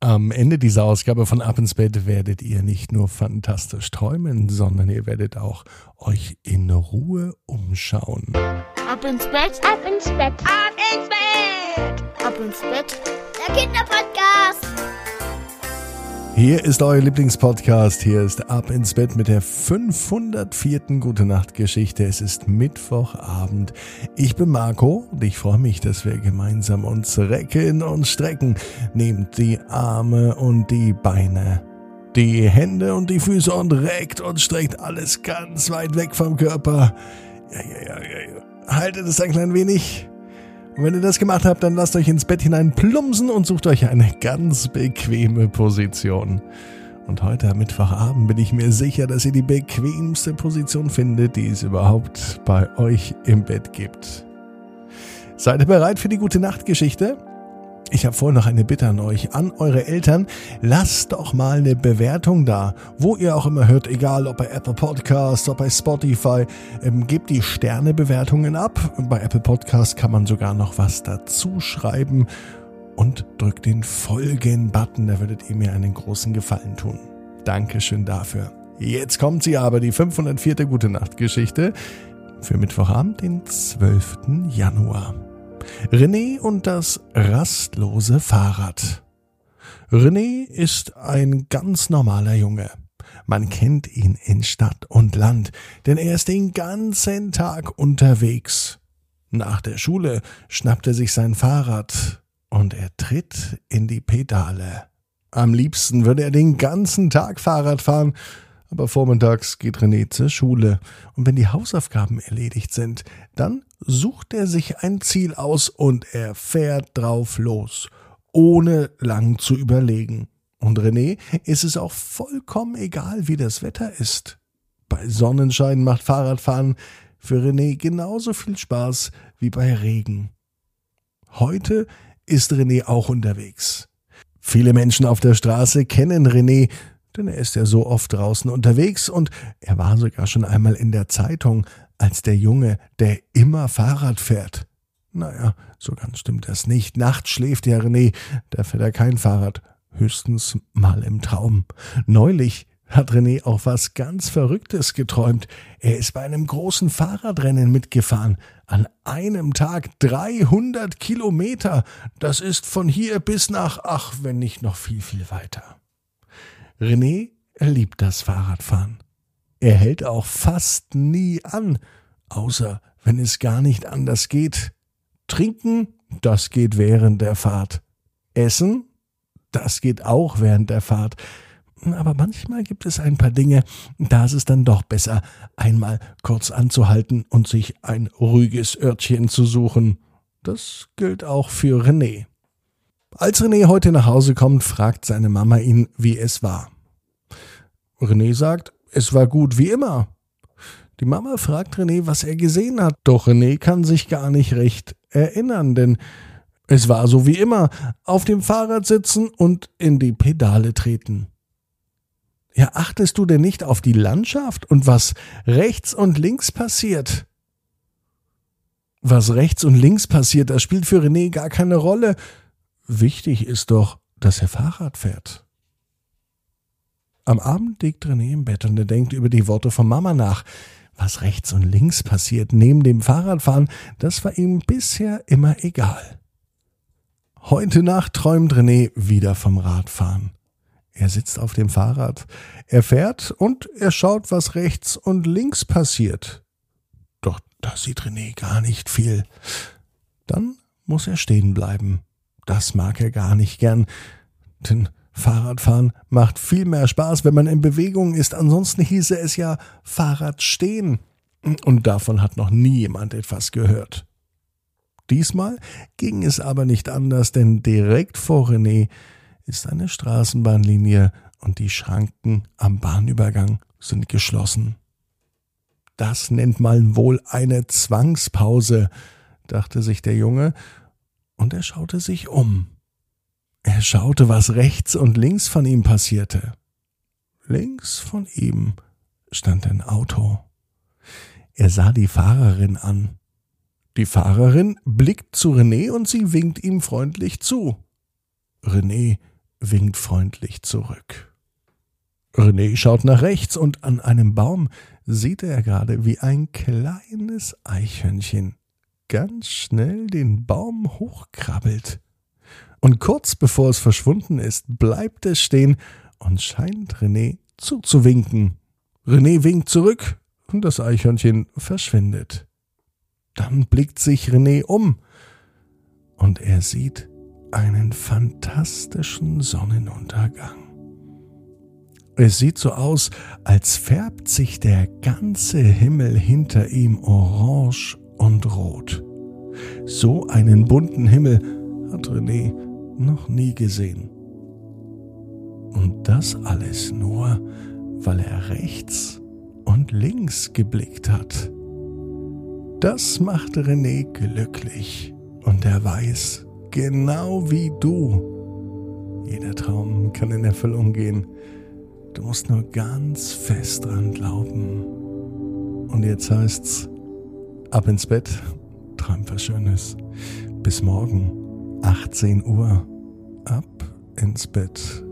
Am Ende dieser Ausgabe von Ab ins Bett werdet ihr nicht nur fantastisch träumen, sondern ihr werdet auch euch in Ruhe umschauen. Ab ins Bett, ab ins Bett, ab ins Bett, ab ins Bett, der Kinderpodcast. Hier ist euer Lieblingspodcast. Hier ist Ab ins Bett mit der 504. Gute Nacht Geschichte. Es ist Mittwochabend. Ich bin Marco und ich freue mich, dass wir gemeinsam uns recken und strecken. Nehmt die Arme und die Beine, die Hände und die Füße und reckt und streckt alles ganz weit weg vom Körper. Ja, ja, ja, ja. Haltet es ein klein wenig. Und wenn ihr das gemacht habt, dann lasst euch ins Bett hinein plumpsen und sucht euch eine ganz bequeme Position. Und heute am Mittwochabend bin ich mir sicher, dass ihr die bequemste Position findet, die es überhaupt bei euch im Bett gibt. Seid ihr bereit für die gute Nachtgeschichte? Ich habe vorher noch eine Bitte an euch, an eure Eltern. Lasst doch mal eine Bewertung da, wo ihr auch immer hört, egal ob bei Apple Podcasts, ob bei Spotify. Ähm, gebt die Sternebewertungen ab. Bei Apple Podcasts kann man sogar noch was dazu schreiben. Und drückt den Folgen-Button, da würdet ihr mir einen großen Gefallen tun. Dankeschön dafür. Jetzt kommt sie aber, die 504. Gute Nacht Geschichte für Mittwochabend, den 12. Januar. René und das rastlose Fahrrad. René ist ein ganz normaler Junge. Man kennt ihn in Stadt und Land, denn er ist den ganzen Tag unterwegs. Nach der Schule schnappt er sich sein Fahrrad und er tritt in die Pedale. Am liebsten würde er den ganzen Tag Fahrrad fahren, aber vormittags geht René zur Schule und wenn die Hausaufgaben erledigt sind, dann sucht er sich ein Ziel aus und er fährt drauf los, ohne lang zu überlegen. Und René ist es auch vollkommen egal, wie das Wetter ist. Bei Sonnenschein macht Fahrradfahren für René genauso viel Spaß wie bei Regen. Heute ist René auch unterwegs. Viele Menschen auf der Straße kennen René, denn er ist ja so oft draußen unterwegs und er war sogar schon einmal in der Zeitung als der Junge, der immer Fahrrad fährt. Naja, so ganz stimmt das nicht. Nachts schläft ja René, da fährt er kein Fahrrad, höchstens mal im Traum. Neulich hat René auch was ganz Verrücktes geträumt. Er ist bei einem großen Fahrradrennen mitgefahren. An einem Tag 300 Kilometer. Das ist von hier bis nach, ach, wenn nicht noch viel, viel weiter. René liebt das Fahrradfahren. Er hält auch fast nie an, außer wenn es gar nicht anders geht. Trinken, das geht während der Fahrt. Essen, das geht auch während der Fahrt. Aber manchmal gibt es ein paar Dinge, da ist es dann doch besser, einmal kurz anzuhalten und sich ein ruhiges Örtchen zu suchen. Das gilt auch für René. Als René heute nach Hause kommt, fragt seine Mama ihn, wie es war. René sagt, es war gut wie immer. Die Mama fragt René, was er gesehen hat, doch René kann sich gar nicht recht erinnern, denn es war so wie immer, auf dem Fahrrad sitzen und in die Pedale treten. Ja, achtest du denn nicht auf die Landschaft und was rechts und links passiert? Was rechts und links passiert, das spielt für René gar keine Rolle. Wichtig ist doch, dass er Fahrrad fährt. Am Abend liegt René im Bett und er denkt über die Worte von Mama nach. Was rechts und links passiert neben dem Fahrradfahren, das war ihm bisher immer egal. Heute Nacht träumt René wieder vom Radfahren. Er sitzt auf dem Fahrrad, er fährt und er schaut, was rechts und links passiert. Doch da sieht René gar nicht viel. Dann muss er stehen bleiben. Das mag er gar nicht gern, denn Fahrradfahren macht viel mehr Spaß, wenn man in Bewegung ist. Ansonsten hieße es ja Fahrrad stehen. Und davon hat noch nie jemand etwas gehört. Diesmal ging es aber nicht anders, denn direkt vor René ist eine Straßenbahnlinie und die Schranken am Bahnübergang sind geschlossen. Das nennt man wohl eine Zwangspause, dachte sich der Junge, und er schaute sich um. Er schaute, was rechts und links von ihm passierte. Links von ihm stand ein Auto. Er sah die Fahrerin an. Die Fahrerin blickt zu René und sie winkt ihm freundlich zu. René winkt freundlich zurück. René schaut nach rechts und an einem Baum sieht er gerade, wie ein kleines Eichhörnchen ganz schnell den Baum hochkrabbelt. Und kurz bevor es verschwunden ist, bleibt es stehen und scheint René zuzuwinken. René winkt zurück und das Eichhörnchen verschwindet. Dann blickt sich René um und er sieht einen fantastischen Sonnenuntergang. Es sieht so aus, als färbt sich der ganze Himmel hinter ihm orange und rot. So einen bunten Himmel hat René noch nie gesehen. Und das alles nur, weil er rechts und links geblickt hat. Das macht René glücklich und er weiß, genau wie du, jeder Traum kann in Erfüllung gehen. Du musst nur ganz fest dran glauben. Und jetzt heißt's, ab ins Bett, träum was Schönes. Bis morgen, 18 Uhr, ab ins Bett.